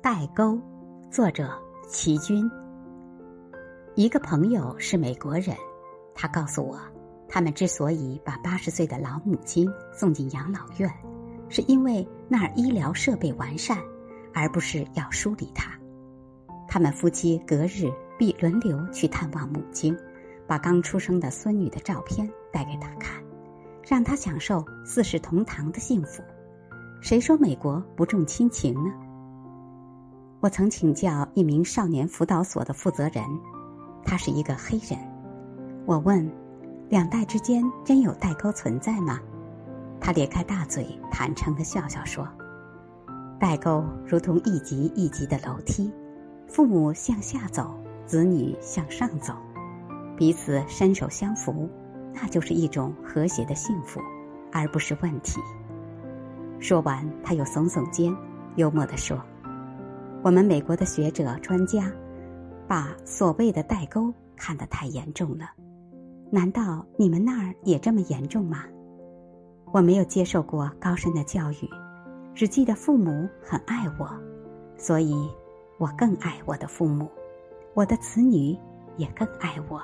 代沟，作者齐军。一个朋友是美国人，他告诉我，他们之所以把八十岁的老母亲送进养老院，是因为那儿医疗设备完善，而不是要疏离她。他们夫妻隔日必轮流去探望母亲，把刚出生的孙女的照片带给她看，让她享受四世同堂的幸福。谁说美国不重亲情呢？我曾请教一名少年辅导所的负责人，他是一个黑人。我问：“两代之间真有代沟存在吗？”他咧开大嘴，坦诚的笑笑说：“代沟如同一级一级的楼梯，父母向下走，子女向上走，彼此伸手相扶，那就是一种和谐的幸福，而不是问题。”说完，他又耸耸肩，幽默地说。我们美国的学者专家，把所谓的代沟看得太严重了。难道你们那儿也这么严重吗？我没有接受过高深的教育，只记得父母很爱我，所以我更爱我的父母，我的子女也更爱我。